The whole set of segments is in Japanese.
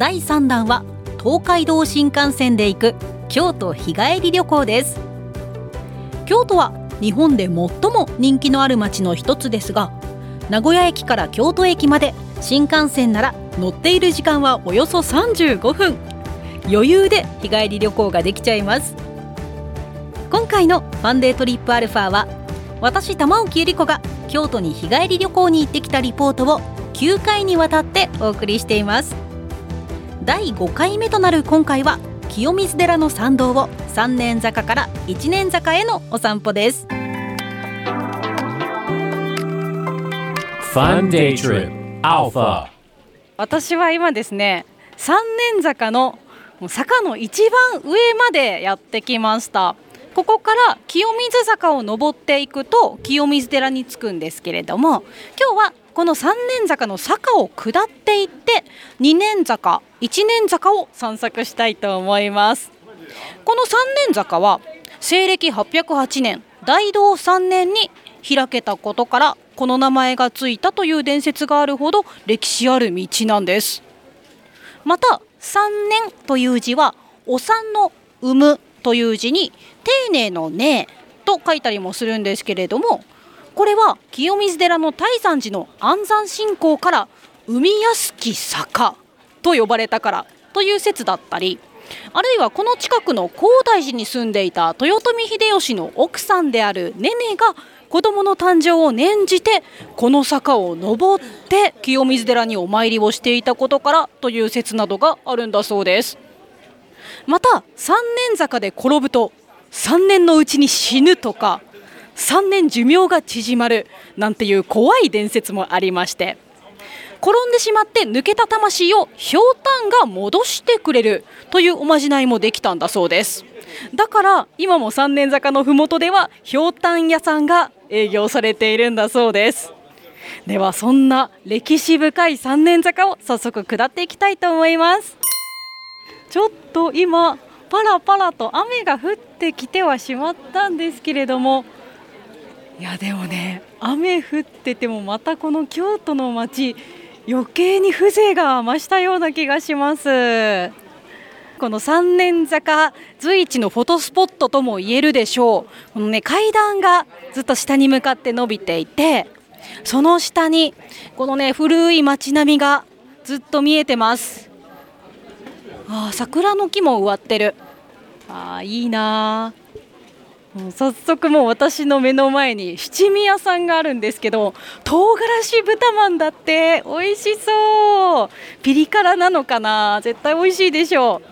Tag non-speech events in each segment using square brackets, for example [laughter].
第3弾は東海道新幹線で行く京都日帰り旅行です。京都は日本で最も人気のある街の一つですが名古屋駅から京都駅まで新幹線なら乗っている時間はおよそ35分。余裕で日帰り旅行ができちゃいます。今回のファンデートリップアルファは私玉置ゆり子が京都に日帰り旅行に行ってきたリポートを9回にわたってお送りしています。第5回目となる今回は清水寺の参道を三年坂から一年坂へのお散歩です。Fun Day Trip Alpha 私は今ですね三年坂の坂の一番上までやってきました。ここから清水坂を登っていくと清水寺に着くんですけれども今日はこの三年坂の坂を下っていって二年坂一年坂を散策したいと思います。この三年坂は西暦808年大同3年に開けたことからこの名前がついたという伝説があるほど歴史ある道なんです。また三年という字はお産の産むという字に丁寧のねと書いたりもするんですけれどもこれは清水寺の大山寺の安山信仰から生みやすき坂と呼ばれたからという説だったりあるいはこの近くの高大寺に住んでいた豊臣秀吉の奥さんであるねねが子供の誕生を念じてこの坂を登って清水寺にお参りをしていたことからという説などがあるんだそうです。また三年坂で転ぶと3年のうちに死ぬとか3年寿命が縮まるなんていう怖い伝説もありまして。転んでしまって抜けた魂をひょうたんが戻してくれるというおまじないもできたんだそうです。だから今も三年坂のふもとではひょうたん屋さんが営業されているんだそうです。ではそんな歴史深い三年坂を早速下っていきたいと思います。ちょっと今パラパラと雨が降ってきてはしまったんですけれどもいやでもね雨降っててもまたこの京都の街余計に風情が増したような気がします。この三年坂随一のフォトスポットとも言えるでしょう。このね階段がずっと下に向かって伸びていてその下にこのね古い街並みがずっと見えてます。あ桜の木も植わってる。あいいなもう早速もう私の目の前に七味屋さんがあるんですけど唐辛子豚まんだって美味しそう。ピリ辛なのかな？絶対美味しいでしょ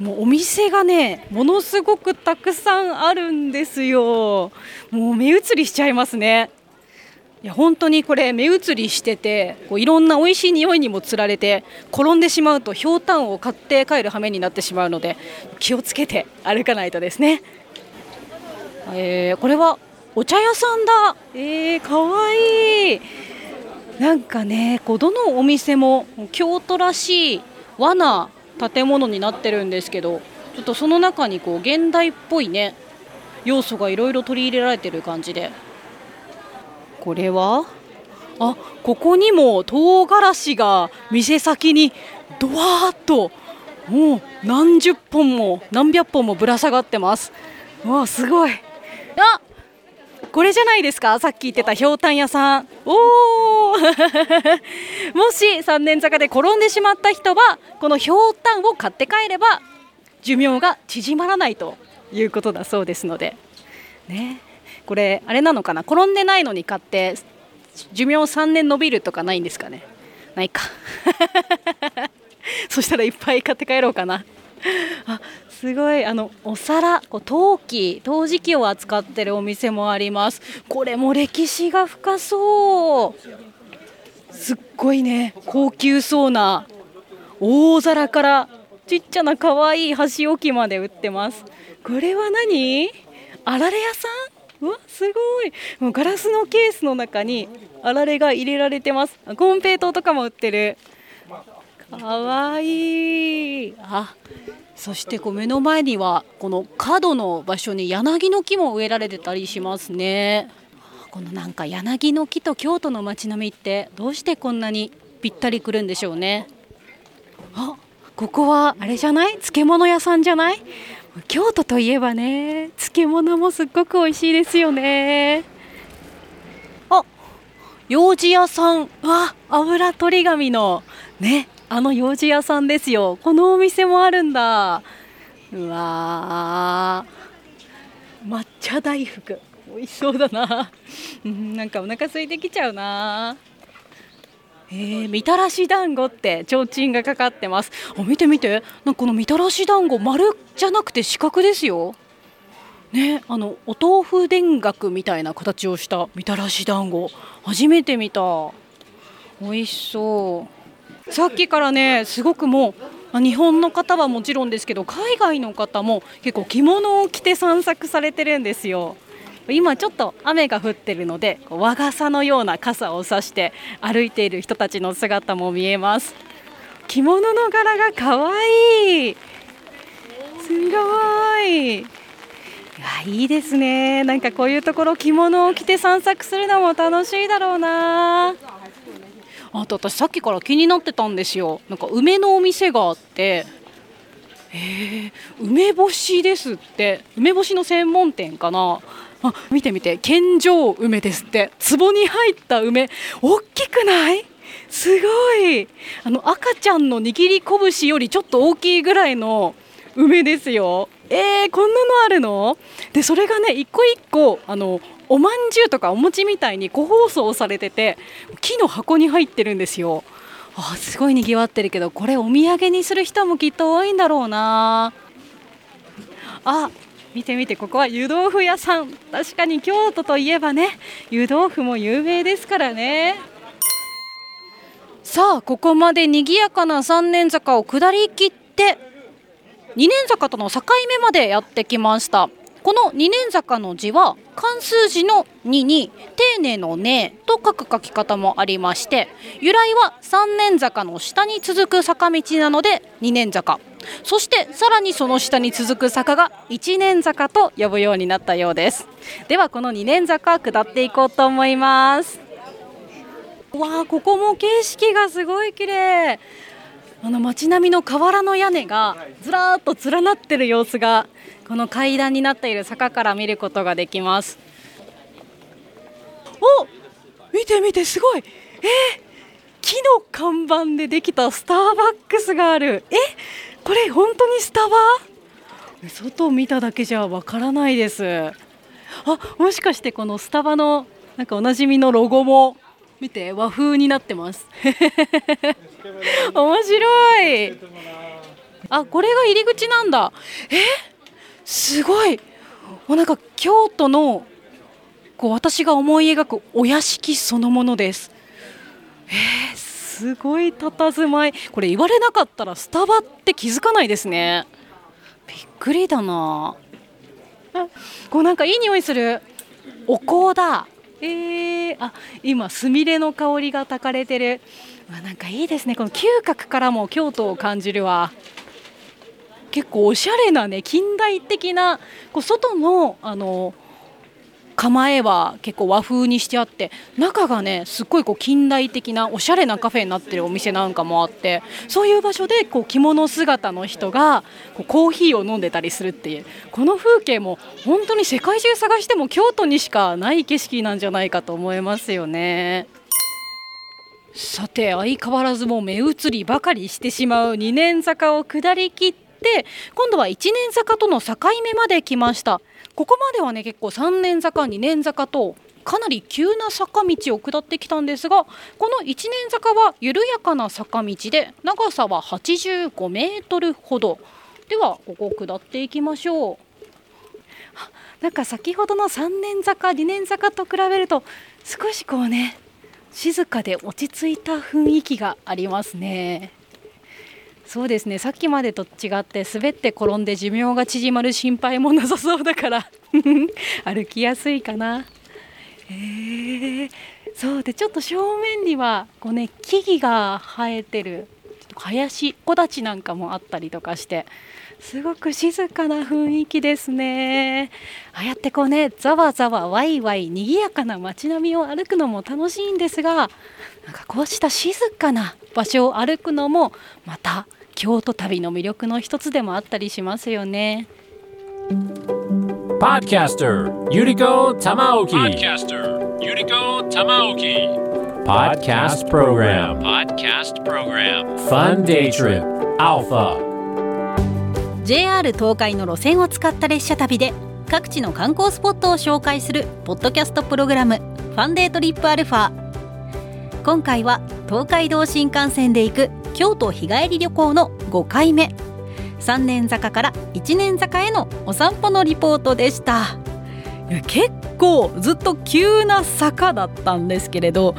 う。もうお店がねものすごくたくさんあるんですよ。もう目移りしちゃいますね。いや本当にこれ目移りしててこういろんな美味しい匂いにもつられて転んでしまうとひょうたんを買って帰る羽目になってしまうので気をつけて歩かないとですね。えー、これはお茶屋さんだ。えー、かわいい。なんかねこうどのお店も京都らしい和な建物になってるんですけどちょっとその中にこう現代っぽいね要素がいろいろ取り入れられてる感じで。これは？あここにも唐辛子が店先にドワーッともう何十本も何百本もぶら下がってます。わあすごいあこれじゃないですか？さっき言ってたひょうたん屋さん。おお [laughs] もし三年坂で転んでしまった人はこのひょうたんを買って帰れば寿命が縮まらないということだそうですので。ね。これあれなのかな？転んでないのに買って寿命3年延びるとかないんですかね？ないか。[laughs] そしたらいっぱい買って帰ろうかな。[laughs] あすごい。あのお皿こう陶器陶磁器を扱ってるお店もあります。これも歴史が深そう。すっごいね高級そうな大皿からちっちゃな可愛い箸置きまで売ってます。これは何？あられ屋さん？うわすごい。もうガラスのケースの中にあられが入れられてます。コンペイトとかも売ってる。かわいい。あそしてこう目の前にはこの角の場所に柳の木も植えられてたりしますね。このなんか柳の木と京都の街並みってどうしてこんなにぴったりくるんでしょうね。あここはあれじゃない？漬物屋さんじゃない？京都といえばね漬物もすっごく美味しいですよね。あ用事屋さん。わ油取り紙の。ねあの用事屋さんですよ。このお店もあるんだ。うわ抹茶大福。美味しそうだな。なんかお腹空いてきちゃうな。えー、みたらし団子って提灯がかかってます。あ見て見て。なんかこのみたらし団子丸じゃなくて四角ですよ。ねあのお豆腐田楽みたいな形をしたみたらし団子。初めて見た。美味しそう。さっきからねすごくもう日本の方はもちろんですけど海外の方も結構着物を着て散策されてるんですよ。今ちょっと雨が降ってるので和傘のような傘を差して歩いている人たちの姿も見えます。着物の柄が可愛い。すごい。いいいですね。なんかこういうところ着物を着て散策するのも楽しいだろうな。あと私さっきから気になってたんですよ。なんか梅のお店があって。えー、梅干しですって。梅干しの専門店かな。あ見て見て。健常梅ですって。壺に入った梅。大きくない？すごい。あの赤ちゃんの握り拳よりちょっと大きいぐらいの梅ですよ。えー、こんなのあるの？でそれがね一個一個あのおまんじゅうとかお餅みたいに個包装されてて木の箱に入ってるんですよ。あすごいにぎわってるけどこれお土産にする人もきっと多いんだろうな。あ見てみてここは湯豆腐屋さん。確かに京都といえばね湯豆腐も有名ですからね。さあここまで賑やかな三年坂を下りきって二年坂との境目までやってきました。この二年坂の字は漢数字の2に丁寧の「ね」と書く書き方もありまして由来は三年坂の下に続く坂道なので二年坂。そしてさらにその下に続く坂が一年坂と呼ぶようになったようです。ではこの2年坂下っていこうと思います。わあここも景色がすごい綺麗。あの街並みの瓦の屋根がずらーっと連なってる様子がこの階段になっている坂から見ることができます。お見て見てすごい。えー、木の看板でできたスターバックスがある。えこれ本当にスタバ？外を見ただけじゃわからないです。あもしかしてこのスタバのなんかおなじみのロゴも？見て和風になってます。面白い。あこれが入り口なんだ。え？すごい。もうなんか京都のこう私が思い描くお屋敷そのものです。えー、すごい佇まい。これ言われなかったらスタバって気づかないですね。びっくりだな。こうなんかいい匂いする。お香だ。えー、あ今すみれの香りがたかれてるあなんかいいですねこの嗅覚からも京都を感じるわ結構おしゃれなね近代的なこう外のあの構えは結構和風にしてあって中がねすっごいこう近代的なおしゃれなカフェになってるお店なんかもあってそういう場所でこう着物姿の人がこうコーヒーを飲んでたりするっていうこの風景も本当に世界中探しても京都にしかない景色なんじゃないかと思いますよね。さて相変わらずも目移りばかりしてしまう2年坂を下りきって今度は1年坂との境目まで来ました。ここまではね結構3年坂2年坂とかなり急な坂道を下ってきたんですがこの1年坂は緩やかな坂道で長さは85メートルほど。ではここ下っていきましょう。なんか先ほどの3年坂2年坂と比べると少しこうね静かで落ち着いた雰囲気がありますねそうですねさっきまでと違って滑って転んで寿命が縮まる心配もなさそうだから [laughs] 歩きやすいかな。えー、そうでちょっと正面にはこう、ね、木々が生えてる林木立なんかもあったりとかしてすごく静かな雰囲気ですね。ああやってこうね、ざわざわ、わいわい、にぎやかな街並みを歩くのも楽しいんですが、なんかこうした静かな場所を歩くのも、また京都旅の魅力の一つでもあったりしますよね。パッキャスター、ユリコ・タマオキ。Podcast program. Podcast program. Fun day trip. Alpha. JR 東海の路線を使った列車旅で各地の観光スポットを紹介するポッドキャストプログラム「ファンデートリップアルファ」今回は東海道新幹線で行く京都日帰り旅行の5回目。三年坂から一年坂へのお散歩のリポートでした。いや結構ずっと急な坂だったんですけれど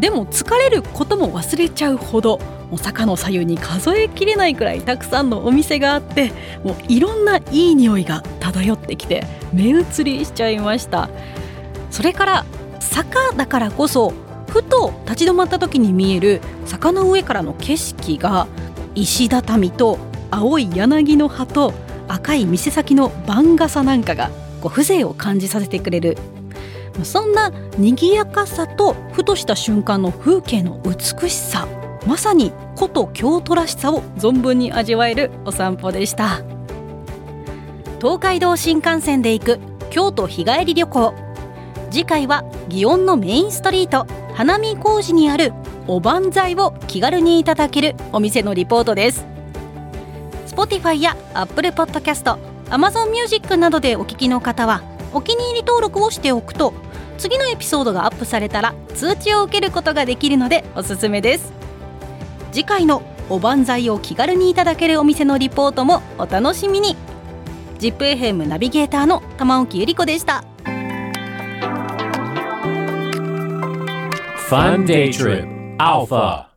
でも疲れることも忘れちゃうほどもう坂の左右に数えきれないくらいたくさんのお店があってもういろんないい匂いが漂ってきて目移りしちゃいました。それから坂だからこそふと立ち止まった時に見える坂の上からの景色が石畳と青い柳の葉と赤い店先の番傘なんかがこう風情を感じさせてくれる。そんな賑やかさとふとした瞬間の風景の美しさ。まさに古都京都らしさを存分に味わえるお散歩でした。東海道新幹線で行く京都日帰り旅行。次回は祇園のメインストリート花見小路にあるおばんざいを気軽にいただけるお店のリポートです。Spotify や Apple Podcast、Amazon Music などでお聞きの方はお気に入り登録をしておくと次のエピソードがアップされたら通知を受けることができるのでおすすめです。次回のおばんざいを気軽にいただけるお店のリポートもお楽しみに。ZIPFM ナビゲーターの玉置ゆり子でした。ファンデイトリップ α